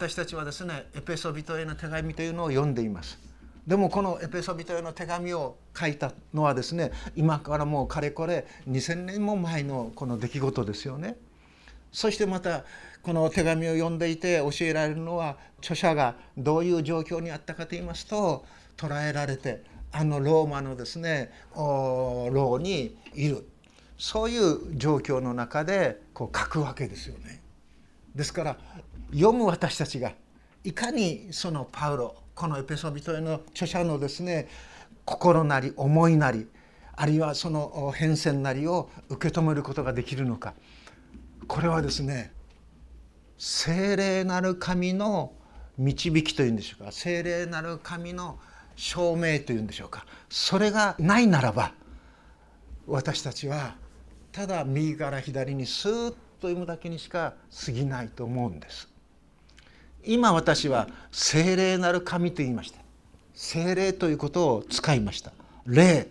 私たちはですねエペソ人への手紙というのを読んでいます。でもこのエペソ人への手紙を書いたのはですね今からもうかれこれ2,000年も前のこの出来事ですよね。そしてまたこの手紙を読んでいて教えられるのは著者がどういう状況にあったかと言いますと捕らえられてあのローマのですね牢にいる。そういう状況の中でこう書くわけですよね。ですから読む私たちがいかにそのパウロこのエペソビトへの著者のですね心なり思いなりあるいはその変遷なりを受け止めることができるのか。これはですね聖霊なる神の導きというんでしょうか。聖霊なる神の証明というんでしょうか。それがないならば私たちはただ右から左にスーッと読むだけにしか過ぎないと思うんです。今私は聖霊なる神と言いました聖霊ということを使いました。霊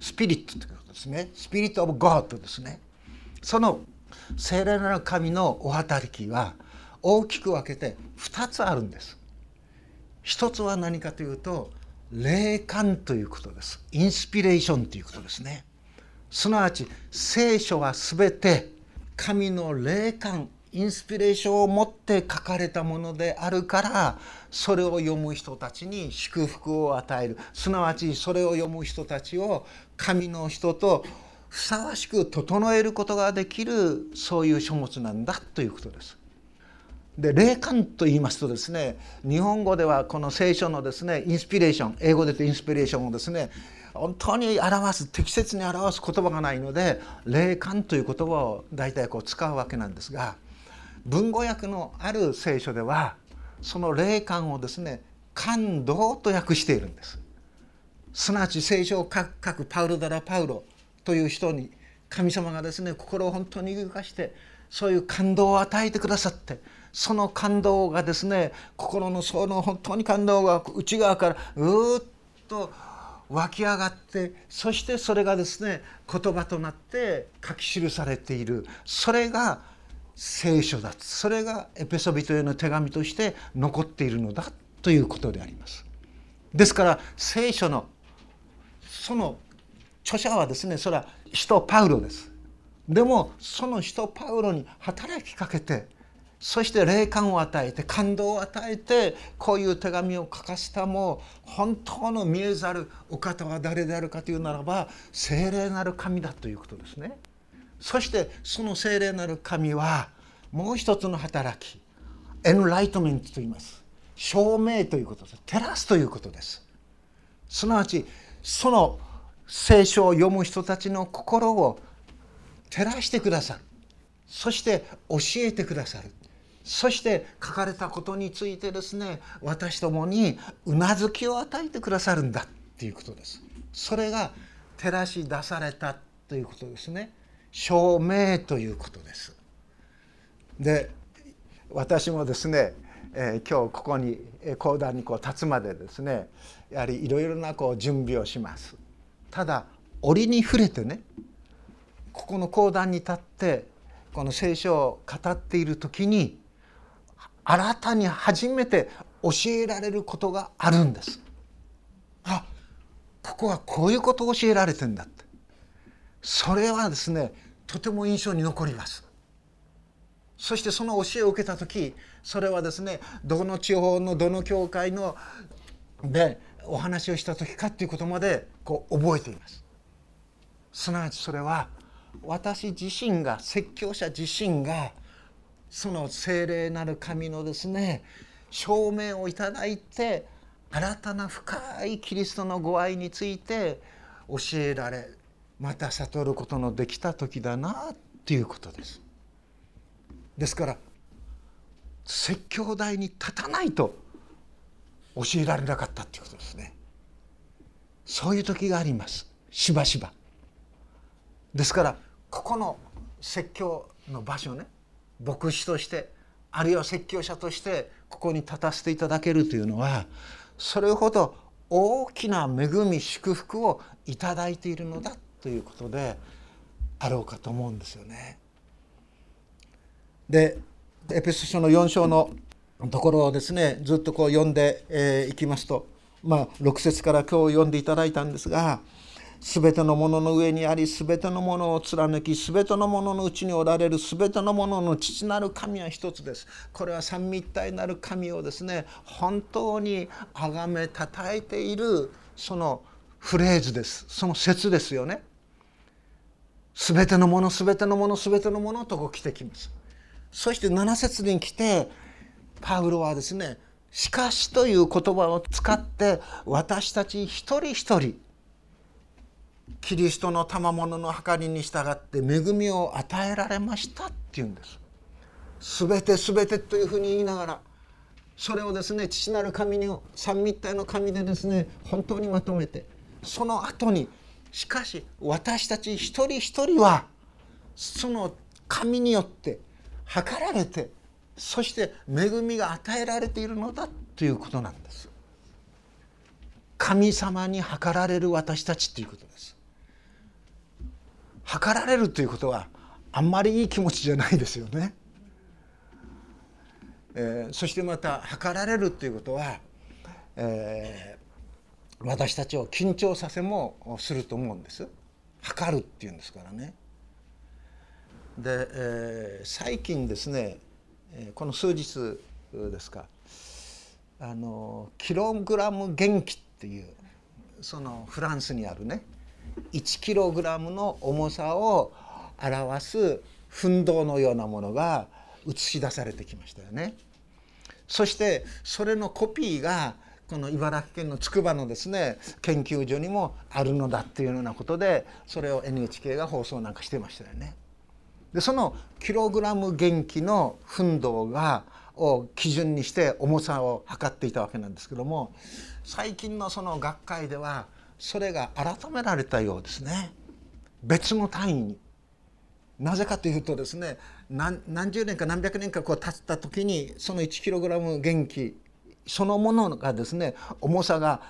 スピリットということですね。スピリット・オブ・ゴッドですね。その聖霊なる神のお働きは大きく分けて2つあるんです。一つは何かというと霊感ということです。インスピレーションということですね。すなわち聖書は全て神の霊感インスピレーションを持って書かれたものであるからそれを読む人たちに祝福を与えるすなわちそれを読む人たちを神の人とふさわしく整えることができるそういう書物なんだということです。で霊感と言いますとですね日本語ではこの聖書のですねインスピレーション英語で言うとインスピレーションをですね本当に表す適切に表す言葉がないので霊感という言葉を大体こう使うわけなんですが文語訳のある聖書ではその霊感をですね感動と訳しているんです。すなわち聖書を書くパウロ・ダラ・パウロという人に神様がですね心を本当に動かしてそういう感動を与えてくださってその感動がですね心のその本当に感動が内側からうーっと湧き上がってそしてそれがですね言葉となって書き記されている。それが聖書だそれがエペソビトへの手紙として残っているのだということであります。ですから聖書のその著者はですねそれは使徒パウロです。でもその使徒パウロに働きかけてそして霊感を与えて感動を与えてこういう手紙を書かせたもう本当の見えざるお方は誰であるかというならば聖霊なる神だということですね。そしてその聖霊なる神はもう一つの働きエンライトメントと言います。証明ということです。照らすということです。すなわちその聖書を読む人たちの心を照らしてくださる。そして教えてくださる。そして書かれたことについてですね私どもにうなずきを与えてくださるんだっていうことです。それが照らし出されたということですね。証明ということです。で私もですね、えー、今日ここに講談にこう立つまでですねやはりいろいろなこう準備をします。ただ折に触れてねここの講談に立ってこの聖書を語っている時に新たに初めて教えられることがあるんです。あここはこういうことを教えられてんだってそれはですねとても印象に残ります。そしてその教えを受けた時それはですねどの地方のどの教会のでお話をした時かっていうことまでこう覚えています。すなわちそれは私自身が説教者自身がその精霊なる神のですね証明をいただいて新たな深いキリストのご愛について教えられまた悟ることのできた時だなっていうことです。ですから説教台に立たないと教えられなかったっていうことですね。そういう時がありますしばしば。ですからここの説教の場所ね牧師としてあるいは説教者としてここに立たせていただけるというのはそれほど大きな恵み祝福をいただいているのだということであろうかと思うんですよね。でエペソ書の4章のところをですねずっとこう読んでい、えー、きますとまあ6節から今日読んでいただいたんですがすべてのものの上にありすべてのものを貫きすべてのもののうちにおられるすべてのものの父なる神は一つです。これは三位一体なる神をですね本当に崇めたたえているそのフレーズです。その説ですよね。すべてのものすべてのものすべてのものとこう来てきますそして7節に来てパウロはですね「しかし」という言葉を使って私たち一人一人キリストの賜物の計りに従って恵みを与えられましたっていうんです。すべてすべてというふうに言いながらそれをですね父なる神に三密体の神でですね本当にまとめてその後にしかし私たち一人一人はその神によって図られてそして恵みが与えられているのだということなんです。神様に計られる私たちということです。測られるということはあんまりいい気持ちじゃないですよね。えー、そしてまた測られるということは、え、私たちを緊張させもすると思うんです。測るっていうんですからね。で、えー、最近ですねこの数日ですかあのキログラム元気っていうそのフランスにあるね 1kg の重さを表す奮闘のようなものが映し出されてきましたよね。そしてそれのコピーがこの茨城県の筑波のですね研究所にもあるのだっていうようなことでそれを NHK が放送なんかしてましたよね。でそのキログラム元気の奮闘がを基準にして重さを測っていたわけなんですけども最近のその学会ではそれが改められたようですね別の単位になぜかというとですね何十年か何百年かこう経った時にその 1kg 元気そのものがですね重さが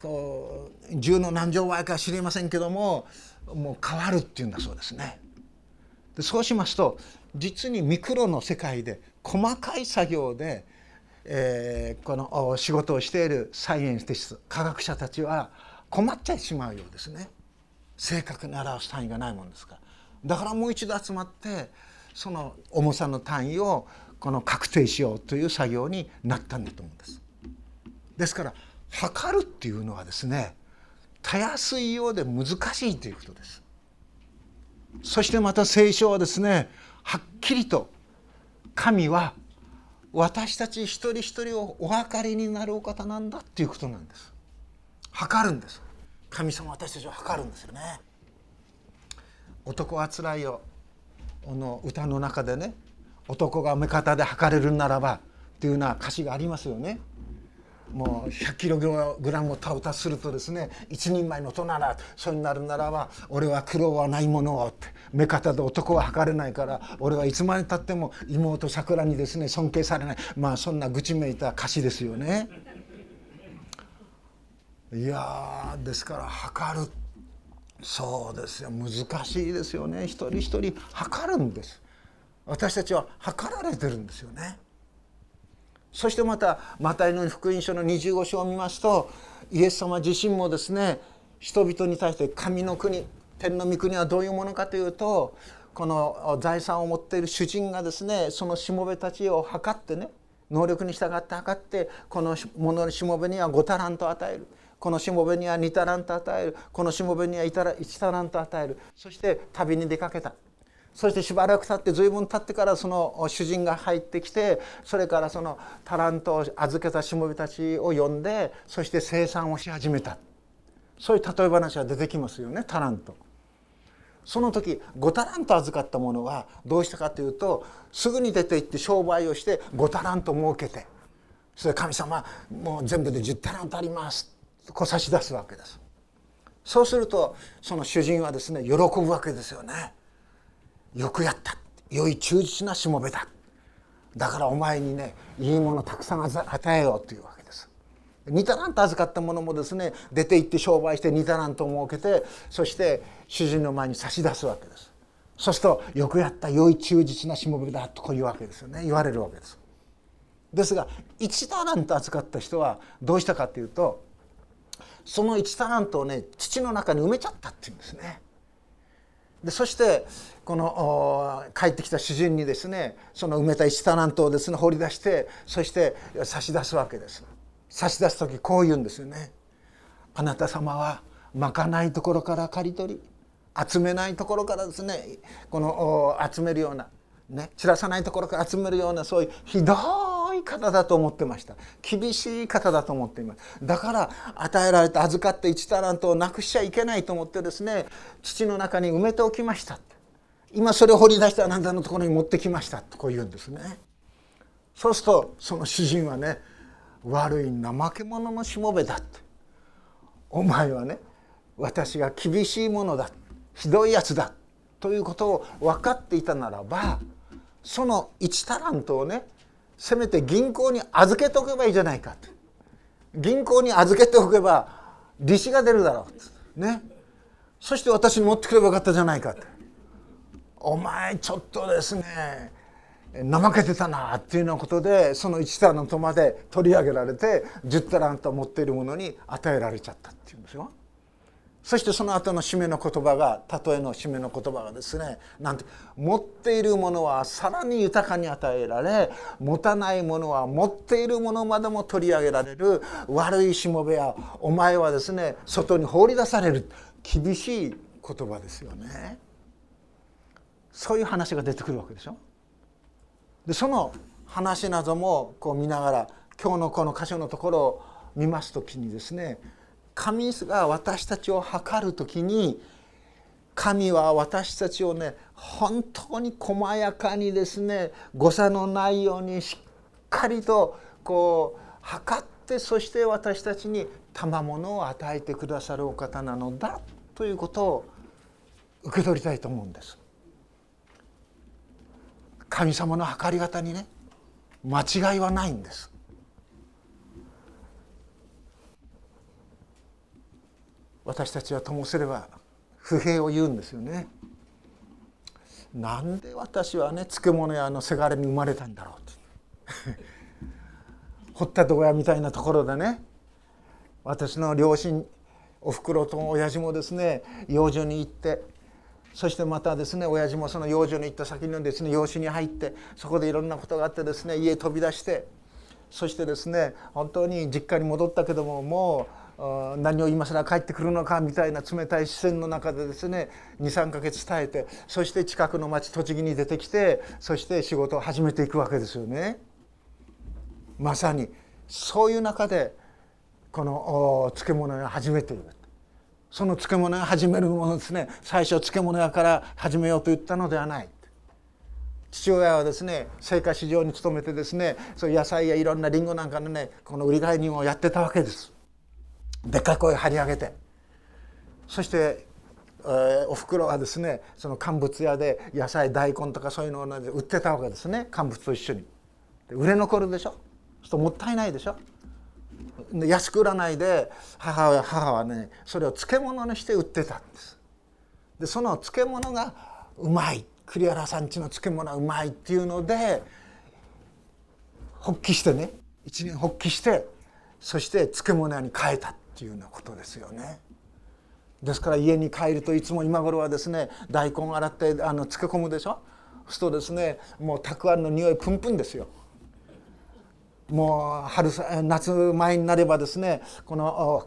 こう10の何乗倍か知りませんけどももう変わるっていうんだそうですね。でそうしますと実にミクロの世界で細かい作業で、えー、この仕事をしているサイエンスティス科学者たちは困っちゃいしまうようですね正確に表す単位がないもんですからだからもう一度集まってその重さの単位をこの確定しようという作業になったんだと思うんです。ですから測るっていうのはですねたやすいようで難しいということです。そしてまた聖書はですねはっきりと神は私たち一人一人をお分かりになるお方なんだっていうことなんです。測るんです神様私たちを測るんですよね男はつらいよこの歌の中でね男が目方で測れるならばっていうような歌詞がありますよね。もう100キログラムをたうたするとですね一人前の大人だそうになるならば俺は苦労はないものをって目方で男は測れないから俺はいつまでたっても妹桜にですね尊敬されない。まあそんな愚痴めいた歌詞ですよね。いやですから測る。そうですよ。難しいですよね。一人一人測るんです。私たちは測られてるんですよね。そしてまたマタイの福音書の25章を見ますとイエス様自身もですね人々に対して神の国天の御国はどういうものかというとこの財産を持っている主人がですねそのしもべたちを測ってね能力に従って測ってこのものしもべには5タラント与える。このしもべには2タラント与える。このしもべには1タラント与える。そして旅に出かけた。そしてしばらく経って随分経ってからその主人が入ってきてそれからそのタラントを預けたしもべたちを呼んでそして生産をし始めた。そういう例え話が出てきますよねタラント。その時5タラント預かったものはどうしたかというとすぐに出て行って商売をして5タラント儲けてそれ神様もう全部で10タラントあります。こう差し出すわけです。そうするとその主人はですね喜ぶわけですよね。よくやった。良い忠実なしもべだ。だからお前にねいいものたくさん与えようというわけです。2タラント預かったものもですね出て行って商売して2タラントを設けてそして主人の前に差し出すわけです。そうするとよくやった良い忠実なしもべだとこういうわけですよね。言われるわけです。ですが1タラント預かった人はどうしたかというとその1タラントをね土の中に埋めちゃったっていうんですね。でそしてこの帰ってきた主人にですねその埋めた1タラントをですね掘り出してそして差し出すわけです。差し出す時こう言うんですよね。あなた様はまかないところから刈り取り集めないところからですねこの集めるようなね散らさないところから集めるようなそういうひど方だと思ってました。厳しい方だと思っています。だから与えられた預かった1タラントをなくしちゃいけないと思ってですね土の中に埋めておきました今それを掘り出してあなたのところに持ってきましたとこう言うんですね。そうするとその主人はね悪い怠け者のしもべだって。お前はね私が厳しいものだひどいやつだということを分かっていたならばその1タラントをねせめて銀行に預けておけばいいじゃないかと。銀行に預けておけば利子が出るだろうね。そして私に持ってくればよかったじゃないかと。お前ちょっとですね怠けてたなっていうようなことでその1タラントまで取り上げられて10タラント持っているものに与えられちゃったっていうんですよ。そしてその後の締めの言葉が例えの締めの言葉がですねなんて持っているものはさらに豊かに与えられ持たないものは持っているものまでも取り上げられる悪いしもべやお前はですね外に放り出される厳しい言葉ですよね。そういう話が出てくるわけでしょ。でその話などもこう見ながら今日のこの箇所のところを見ます時にですね神が私たちを測る時に神は私たちをね本当に細やかにですね誤差のないようにしっかりとこう測ってそして私たちに賜物を与えてくださるお方なのだということを受け取りたいと思うんです。神様の計り方にね間違いはないんです。私たちはともすれば不平を言うんですよね。なんで私はね漬物屋のせがれに生まれたんだろうと 掘った床屋みたいなところでね私の両親おふくろと親父もですね養女に行ってそしてまたですね親父もその養女に行った先のですね養子に入ってそこでいろんなことがあってですね家飛び出してそしてですね本当に実家に戻ったけどももう何を今更帰ってくるのかみたいな冷たい視線の中でですね23ヶ月耐えてそして近くの町栃木に出てきてそして仕事を始めていくわけですよね。まさにそういう中でこの漬物屋を始めているその漬物屋始めるものですね最初漬物屋から始めようと言ったのではない父親はですね青果市場に勤めてですねそういう野菜やいろんなりんごなんかのねこの売り買い人をやってたわけです。でっかい声張り上げて。そして、えー、おふくろはですねその乾物屋で野菜大根とかそういうのを売ってたわけですね。乾物と一緒に。売れ残るでしょ？ともったいないでしょ？安く売らないで母は母はねそれを漬物にして売ってたんです。でその漬物がうまい。栗原さんちの漬物はうまいっていうので発起してね。一年発起してそして漬物屋に変えた。ていうようなことですよね。ですから家に帰るといつも今頃はですね大根洗ってあの漬け込むでしょ？そうするとですねもうたくあんの匂いプンプンですよ。もう春夏前になればですねこの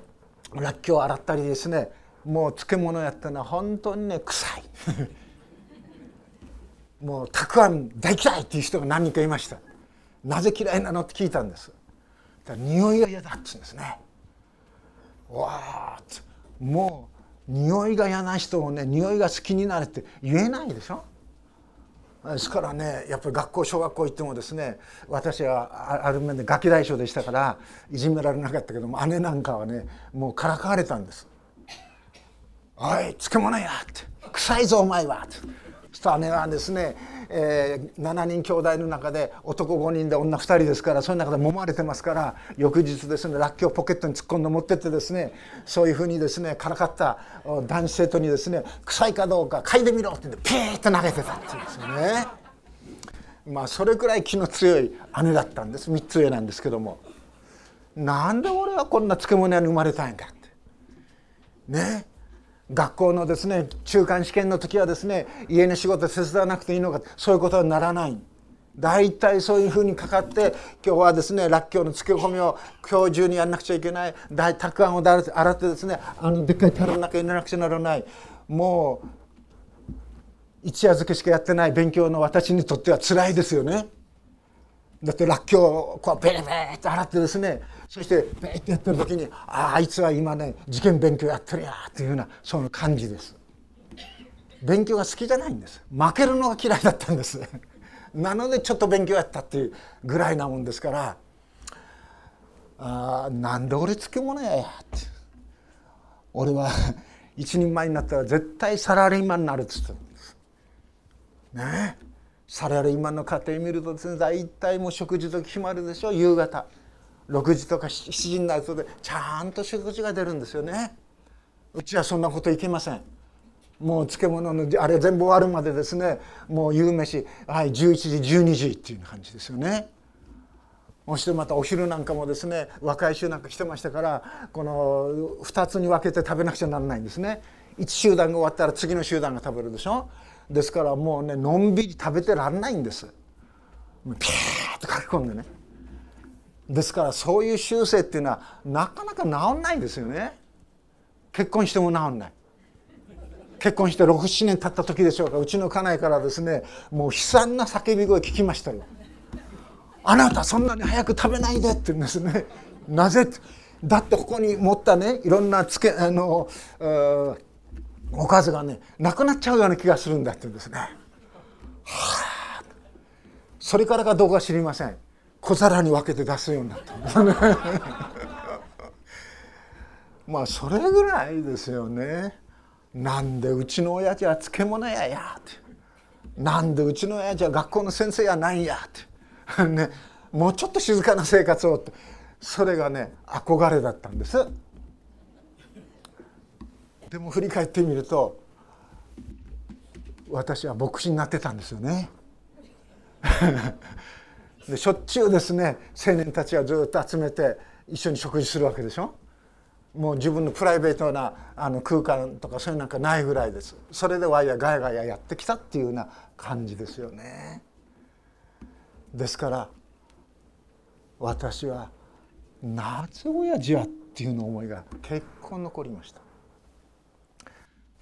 らっきょう洗ったりですねもう漬物やったのは本当にね臭い。もうたくあん大嫌いっていう人が何人かいました。なぜ嫌いなの？って聞いたんです。匂いが嫌だっつうんですね。わあもう匂いが嫌な人をね匂いが好きになれって言えないでしょ？ですからねやっぱり学校小学校行ってもですね私はある面でガキ大将でしたからいじめられなかったけども姉なんかはねもうからかわれたんです「おい漬物や!」って「臭いぞお前は!」って。した姉はですねえー、7人兄弟の中で男5人で女2人ですからその中で揉まれてますから翌日ですねらっきょうポケットに突っ込んで持ってってですねそういうふうにですねからかった男子生徒にですね臭いかどうか嗅いでみろって言ってピーッと投げてたっていうんですよね。まあそれくらい気の強い姉だったんです。3つ上なんですけども。なんで俺はこんな漬物屋に生まれたいんだって。ね。学校のですね中間試験の時はですね家の仕事手伝わなくていいのかそういうことにならない。大体そういうふうにかかって今日はですねらっきょうの漬け込みを今日中にやらなくちゃいけない。大たくあんを洗ってですねあのでっかい樽の中に入れなくちゃならない。もう一夜漬けしかやってない勉強の私にとっては辛いですよね。だってらっきょうをこうベリベリって洗ってですねそしてベリってやってる時にあああいつは今ね受験勉強やってるやっていうようなその感じです。勉強が好きじゃないんです。負けるのが嫌いだったんです。なのでちょっと勉強やったっていうぐらいなもんですからあなんで俺漬物ややって。俺は 一人前になったら絶対サラリーマンになるっつってね。サラリーマンの家庭見るとですね大体もう食事と決まるでしょ夕方。6時とか7時になるとでちゃんと食事が出るんですよね。うちはそんなこといけません。もう漬物のあれ全部終わるまでですね。もう夕飯。はい11時12時っていう感じですよね。そしてまたお昼なんかもですね若い衆なんか来てましたからこの2つに分けて食べなくちゃならないんですね。1集団が終わったら次の集団が食べるでしょ。ですからもうねのんびり食べてらんないんです。ピーッと書き込んでね。ですからそういう習性っていうのはなかなか治んないんですよね。結婚しても治んない。結婚して67年経った時でしょうか。うちの家内からですねもう悲惨な叫び声聞きましたよあなたそんなに早く食べないでって言うんですね。なぜ？だってここに持ったねいろんなつけあのおかずがねなくなっちゃうような気がするんだって言うんですね。はあ、それからかどうか知りません。小皿に分けて出すようになった。まあそれぐらいですよね。なんでうちの親父は漬物屋やってなんでうちの親父は学校の先生やないんやってねもうちょっと静かな生活をってそれがね憧れだったんです。でも振り返ってみると私は牧師になってたんですよね。でしょっちゅうですね青年たちはずっと集めて一緒に食事するわけでしょ？もう自分のプライベートなあの空間とかそういうなんかないぐらいです。それでワイヤガヤガヤやってきたっていうような感じですよね。ですから私はなぜ親父はっていうの思いが結構残りました。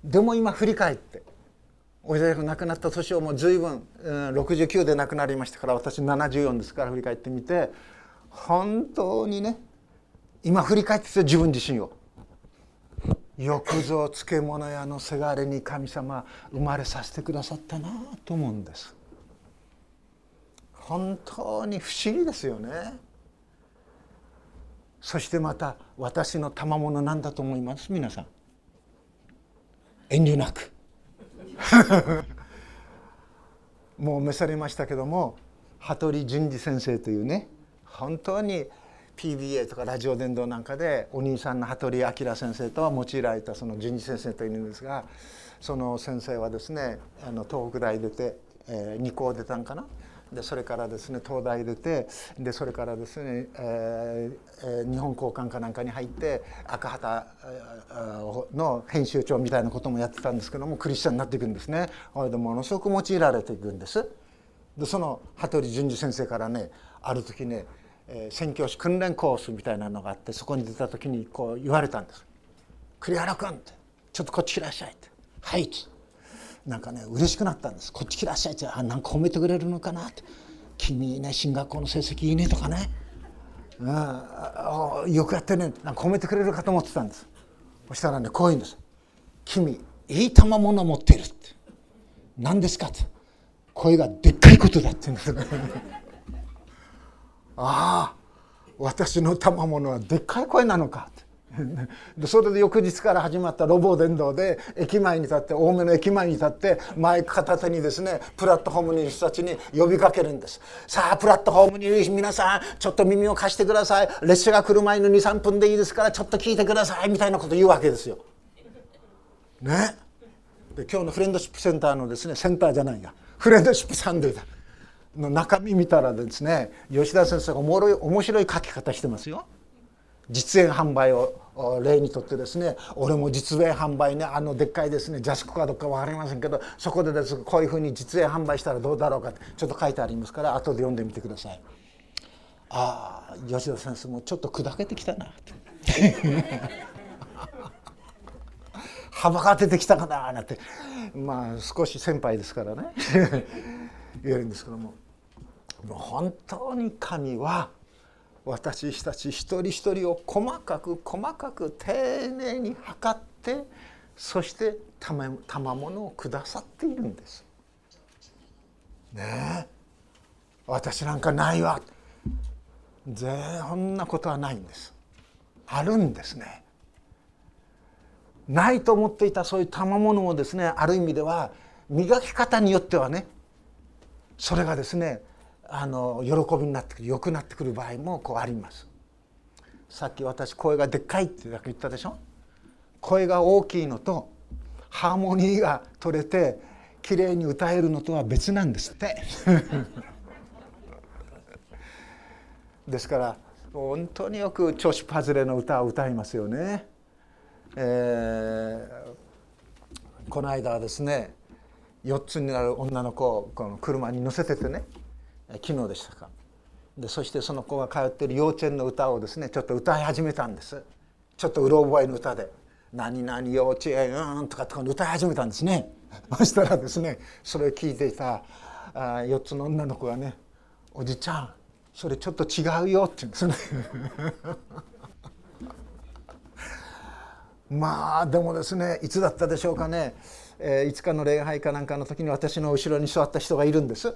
でも今振り返って親父が亡くなった年をもう随分、うん、69で亡くなりましたから私74ですから振り返ってみて本当にね今振り返って自分自身を。よくぞ漬物屋のせがれに神様生まれさせてくださったなと思うんです。本当に不思議ですよね。そしてまた私の賜物なんだと思います皆さん。遠慮なく。もう召されましたけども羽鳥淳二先生というね本当に PBA とかラジオ伝道なんかでお兄さんの羽鳥明先生とは用いられたその淳二先生というんですがその先生はですねあの東北大出て、えー、2校出たんかな？でそれからですね東大出てでそれからですね、えー、日本交換かなんかに入って赤旗の編集長みたいなこともやってたんですけどもクリスチャンになっていくんですね。これでものすごく用いられていくんです。でその羽鳥淳二先生からねある時ねえー、宣教師訓練コースみたいなのがあってそこに出た時にこう言われたんです「栗原君」って「ちょっとこっち来らっしゃい」って「はい」ってなんかね嬉しくなったんです「こっち来らっしゃい」ってあなんか褒めてくれるのかなって「君いいね進学校の成績いいね」とかね「うん、よくやってね」なんか褒めてくれるかと思ってたんです。そしたらねこう言うんです「君いい賜物持ってる」って「何ですか?」って。声がでっかいことだって言うんです。ああ私の賜物はでっかい声なのかで それで翌日から始まったロボ伝道で駅前に立って青梅の駅前に立ってマイク片手にですねプラットフォームにいる人たちに呼びかけるんです。さあプラットフォームにいる皆さんちょっと耳を貸してください。列車が来る前の23分でいいですからちょっと聞いてくださいみたいなこと言うわけですよ。ね？で今日のフレンドシップセンターのですねセンターじゃないや。フレンドシップサンデーだ。の中身見たらですね吉田先生がおもろい面白い書き方してますよ。実演販売を例にとってですね俺も実演販売ねあのでっかいですねジャスコかどうか分かりませんけどそこでですこういうふうに実演販売したらどうだろうかってちょっと書いてありますから後で読んでみてください。ああ吉田先生もちょっと砕けてきたな幅が出てきたかななんて。まあ少し先輩ですからね。言えるんですけども。もう本当に神は私たち一人一人を細かく細かく丁寧に測ってそして賜物をくださっているんです。ねえ。私なんかないわ。そんなことはないんです。あるんですね。ないと思っていたそういう賜物をですねある意味では磨き方によってはねそれがですねあの喜びになってくる良くなってくる場合もこうあります。さっき私声がでっかいってだけ言ったでしょ？声が大きいのとハーモニーが取れて綺麗に歌えるのとは別なんですって。ですから本当によく調子外れの歌を歌いますよね。えー、この間はですね4つになる女の子をこの車に乗せててね昨日でしたか。でそしてその子が通っている幼稚園の歌をですねちょっと歌い始めたんです。ちょっとうろ覚えの歌で「何々幼稚園うん」とかって歌い始めたんですね。そしたらですねそれを聞いていたあ4つの女の子がね「おじちゃんそれちょっと違うよって言うんですね。まあでもですねいつだったでしょうかね、えー、いつかの礼拝かなんかの時に私の後ろに座った人がいるんです。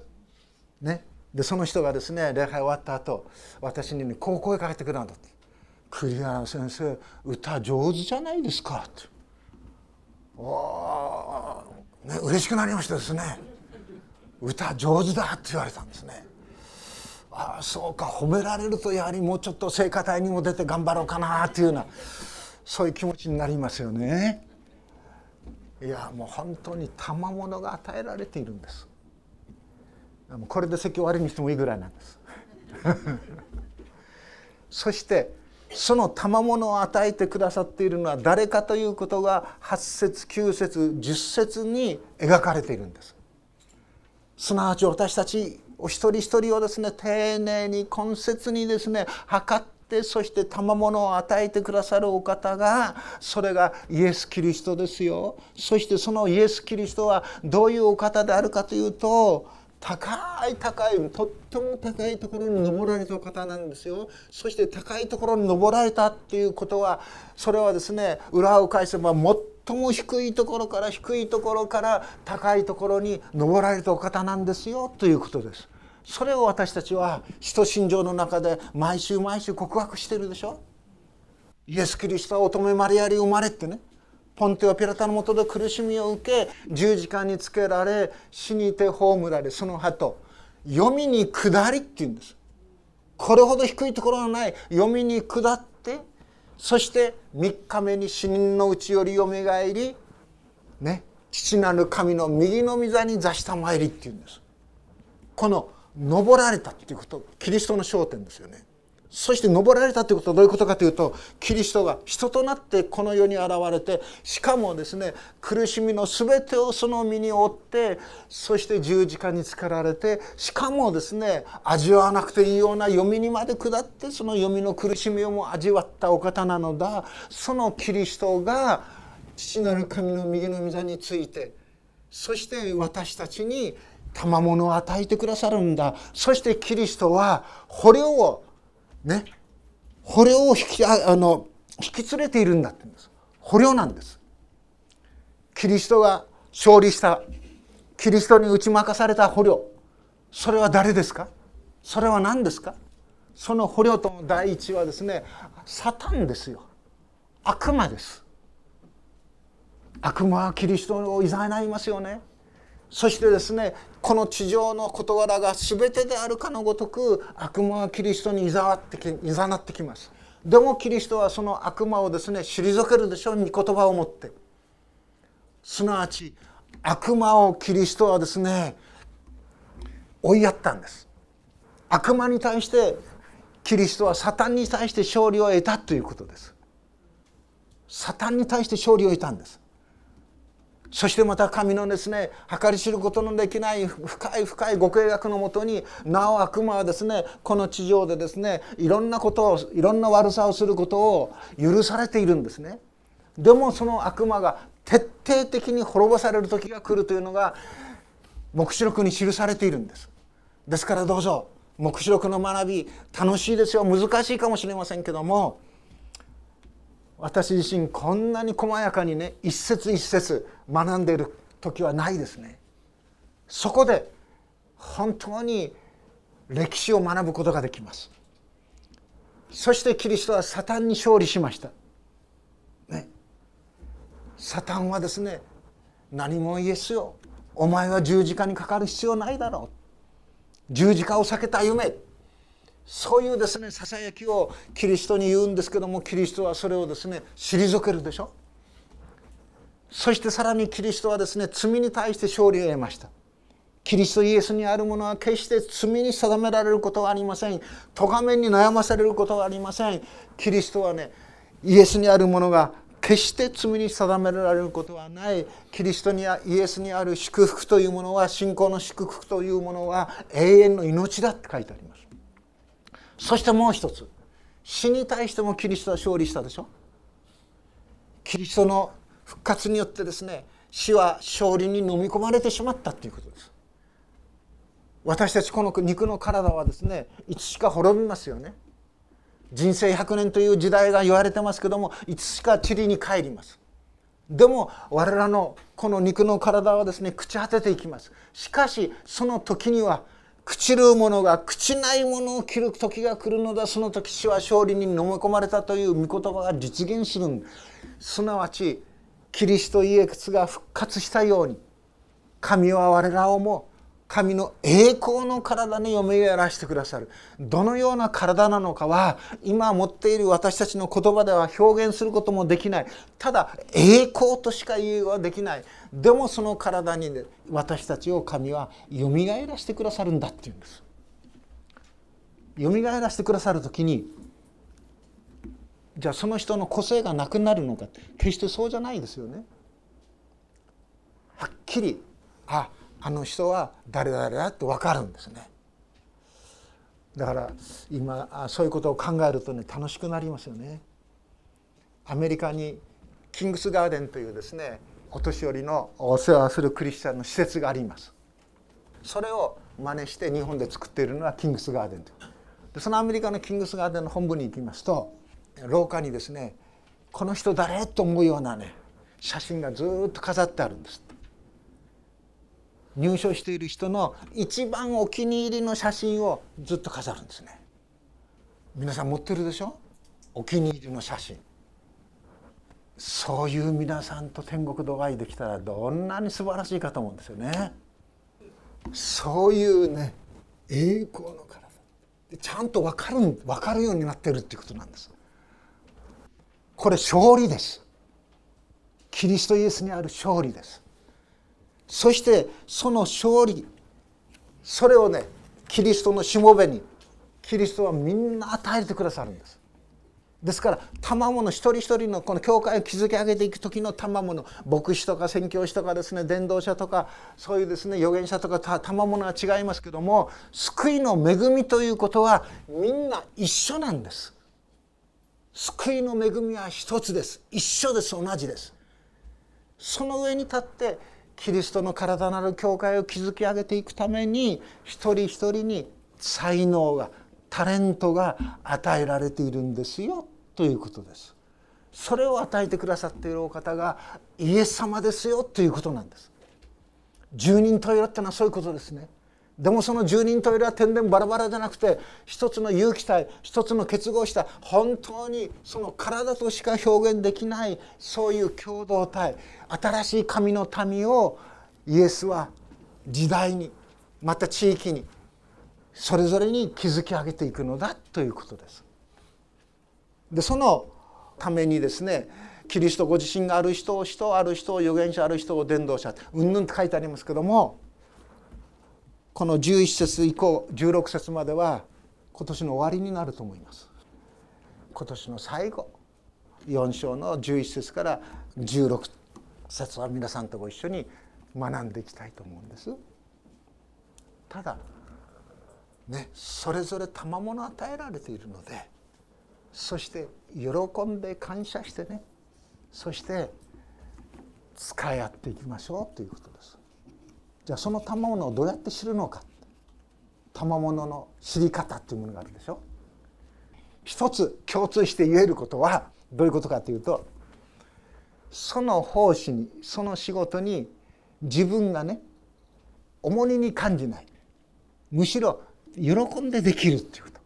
ね、でその人がですね礼拝終わった後私に、ね、こう声かけてくれたんだって「栗原先生歌上手じゃないですか」って「おね嬉しくなりましたですね歌上手だ」って言われたんですね。ああそうか褒められるとやはりもうちょっと聖歌隊にも出て頑張ろうかなっていうようなそういう気持ちになりますよね。いやもう本当に賜物が与えられているんです。これで席終わりにしてもいいぐらいなんです。そしてその賜物を与えてくださっているのは誰かということが8節9節10節に描かれているんです。すなわち私たちお一人一人をですね丁寧に根節にですね測ってそして賜物を与えてくださるお方がそれがイエス・キリストですよそしてそのイエス・キリストはどういうお方であるかというと高い高いとっても高いところに登られた方なんですよ。そして高いところに登られたっていうことはそれはですね裏を返せば最も低いところから低いところから高いところに登られたお方なんですよ。ということです。それを私たちは使徒信条の中で毎週毎週告白してるでしょ。イエス・キリストは乙女マリアに生まれってね。ポンテオ・ピラタのもとで苦しみを受け十字架につけられ死にて葬られその後読みに下りっていうんです。これほど低いところのない。読みに下ってそして3日目に死人のうちよりよみがえりね父なる神の右の御座に座した参りっていうんです。この登られたっていうことキリストの焦点ですよね。そして登られたということはどういうことかというとキリストが人となってこの世に現れてしかもですね苦しみの全てをその身に負ってそして十字架につけられてしかもですね味わわなくていいような読みにまで下ってその読みの苦しみをも味わったお方なのだ。そのキリストが父なる神の右の御座についてそして私たちに賜物を与えてくださるんだ。そしてキリストは捕虜をね。捕虜を引きあの引き連れているんだって言うんです。捕虜なんです。キリストが勝利したキリストに打ち負かされた捕虜。それは誰ですか？それは何ですか？その捕虜との第一はですねサタンですよ。悪魔です。悪魔はキリストをいざないますよね。そしてですねこの地上の事柄が全てであるかのごとく悪魔はキリストにいざわっていざなってきます。でもキリストはその悪魔をですね退けるでしょう御言葉を持って。すなわち悪魔をキリストはですね追いやったんです。悪魔に対してキリストはサタンに対して勝利を得たということです。サタンに対して勝利を得たんです。そしてまた神のですね計り知ることのできない深い深いご計画のもとになお悪魔はですねこの地上でですねいろんなことをいろんな悪さをすることを許されているんですね。でもその悪魔が徹底的に滅ぼされる時が来るというのが黙示録に記されているんです。ですからどうぞ黙示録の学び楽しいですよ。難しいかもしれませんけども私自身こんなに細やかにね一節一節学んでいる時はないですね。そこで本当に歴史を学ぶことができます。そしてキリストはサタンに勝利しました。ね。サタンはですね何もイエスよ。お前は十字架にかかる必要ないだろう。十字架を避けた夢。そういうですねささやきをキリストに言うんですけどもキリストはそれをですね退けるでしょ？そしてさらにキリストはですね罪に対して勝利を得ました。キリストイエスにあるものは決して罪に定められることはありません。咎めに悩まされることはありません。キリストはねイエスにあるものが決して罪に定められることはない。キリストにイエスにある祝福というものは信仰の祝福というものは永遠の命だって書いてあります。そしてもう一つ。死に対してもキリストは勝利したでしょ？キリストの復活によってですね死は勝利に飲み込まれてしまったということです。私たちこの肉の体はですねいつしか滅びますよね。人生100年という時代が言われてますけどもいつしか塵に帰ります。でも我らのこの肉の体はですね朽ち果てていきます。しかしその時には朽ちる者が朽ちないものを切る時が来るのだ。その時死は勝利に飲み込まれたという御言葉が実現する。すなわちキリストイエスが復活したように神は我らをも神の栄光の体によみがえらせてくださる。どのような体なのかは今持っている私たちの言葉では表現することもできない。ただ栄光としか言うはできない。でもその体に、ね、私たちを神はよみがえらせてくださるんだっていうんです。よみがえらせてくださる時にじゃあその人の個性がなくなるのか決してそうじゃないですよね。はっきりああの人は誰々だって分かるんですね。だから今そういうことを考えるとね楽しくなりますよね。アメリカにキングスガーデンというですねお年寄りのお世話するクリスチャンの施設があります。それを真似して日本で作っているのはキングスガーデンとでそのアメリカのキングスガーデンの本部に行きますと廊下にですねこの人誰？と思うようなね写真がずっと飾ってあるんです入所している人の一番お気に入りの写真をずっと飾るんですね。皆さん持ってるでしょ？お気に入りの写真。そういう皆さんと天国でお会いできたらどんなに素晴らしいかと思うんですよね。そういうね栄光の体。ちゃんと分かる分かるようになってるっていうことなんです。これ勝利です。キリストイエスにある勝利です。そしてその勝利それをねキリストのしもべにキリストはみんな与えてくださるんです。ですから賜物一人一人のこの教会を築き上げていく時の賜物牧師とか宣教師とかですね伝道者とかそういうですね預言者とか賜物は違いますけども救いの恵みということはみんな一緒なんです。救いの恵みは一つです。一緒です。同じです。その上に立ってキリストの体なる教会を築き上げていくために一人一人に才能がタレントが与えられているんですよということです。それを与えてくださっているお方がイエス様ですよということなんです。十人十色ってのはそういうことですね。でもその十人十色は天然バラバラじゃなくて一つの有機体一つの結合した本当にその体としか表現できないそういう共同体新しい神の民をイエスは時代にまた地域にそれぞれに築き上げていくのだということです。でそのためにですねキリストご自身がある人を人ある人を預言者ある人を伝道者うんぬんって書いてありますけどもこの11節以降16節までは今年の終わりになると思います。今年の最後4章の11節から16節は皆さんとご一緒に学んでいきたいと思うんです。ただねそれぞれ賜物与えられているのでそして喜んで感謝してねそして使い合っていきましょうということです。じゃあその賜物をどうやって知るのか。賜物の知り方っていうものがあるでしょ。一つ共通して言えることはどういうことかというとその奉仕にその仕事に自分がね重荷に感じない。むしろ喜んでできるっていうこと。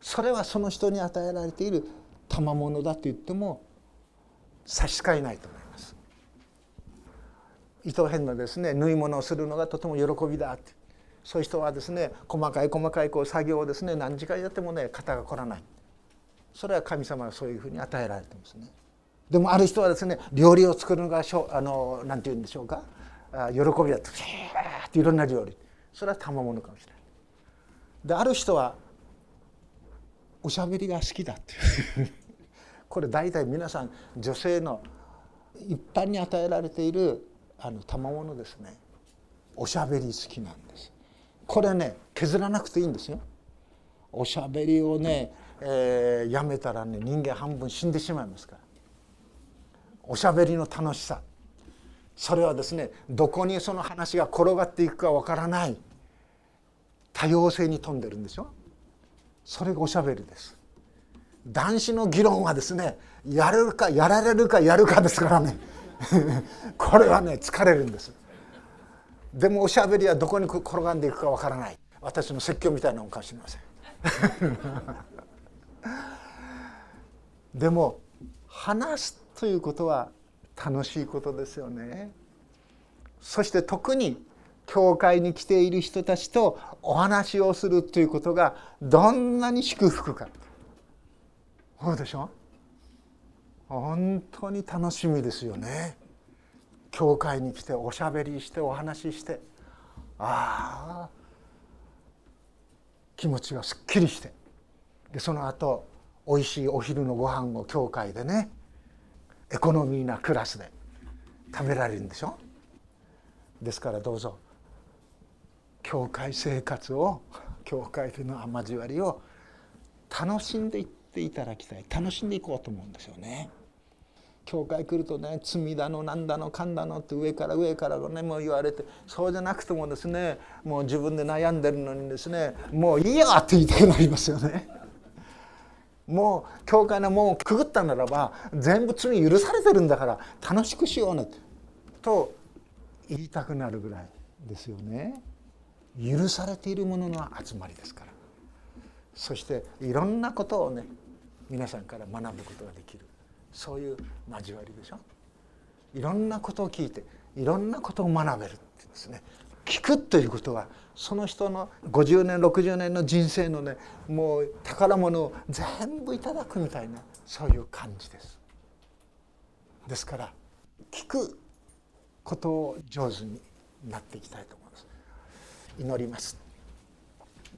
それはその人に与えられている賜物だと言っても差し支えないと思います。糸編のですね縫い物をするのがとても喜びだって。そういう人はですね細かい細かいこう作業をですね何時間やってもね肩が凝らない。それは神様がそういうふうに与えられてますね。でもある人はですね料理を作るのがしょあのなんて言うんでしょうか。喜びだとっていろんな料理。それは賜物かもしれない。である人はおしゃべりが好きだって。これ大体皆さん女性の一般に与えられているあの賜物ですね。おしゃべり好きなんです。これね削らなくていいんですよ。おしゃべりをね、えー、やめたらね人間半分死んでしまいますから。おしゃべりの楽しさ。それはですねどこにその話が転がっていくかわからない。多様性に富んでるんでしょそれがおしゃべりです。男子の議論はですねやれるかやられるかやるかですからね これはね疲れるんです。でもおしゃべりはどこに転がんでいくかわからない。私の説教みたいなのかもしれません。でも話すということは楽しいことですよね。そして特に教会に来ている人たちとお話をするということがどんなに祝福か。そうでしょ？う本当に楽しみですよね。教会に来ておしゃべりしてお話ししてああ気持ちがすっきりして。でその後おいしいお昼のご飯を教会でねエコノミーなクラスで食べられるんでしょ？ですからどうぞ教会生活を教会での交わりを楽しんでいってていただきたい楽しんでいこうと思うんですよね。教会来るとね罪だのなんだのかんだのって上から上からねもう言われてそうじゃなくてもですねもう自分で悩んでるのにですねもういいよって言いたくなりますよね。もう教会の門をくぐったならば全部罪許されてるんだから楽しくしようねと言いたくなるぐらいですよね。許されているものの集まりですからそしていろんなことをね皆さんから学ぶことができるそういう交わりでしょいろんなことを聞いていろんなことを学べるってですね聞くということはその人の50年60年の人生のねもう宝物を全部いただくみたいなそういう感じです。ですから聞くことを上手になっていきたいと思います。祈ります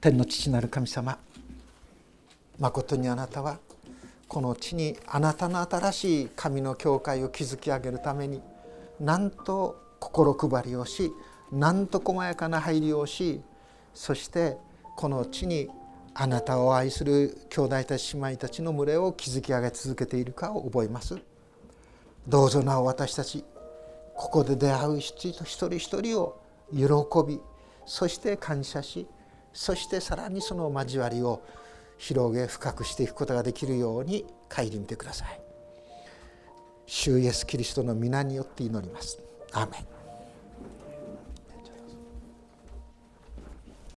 天の父なる神様まことにあなたはこの地にあなたの新しい神の教会を築き上げるためになんと心配りをしなんと細やかな配慮をしそしてこの地にあなたを愛する兄弟たち姉妹たちの群れを築き上げ続けているかを覚えます。どうぞなお私たちここで出会う一人一人を喜びそして感謝しそしてさらにその交わりを広げ深くしていくことができるように顧みてください。主イエスキリストの皆によって祈ります。アーメン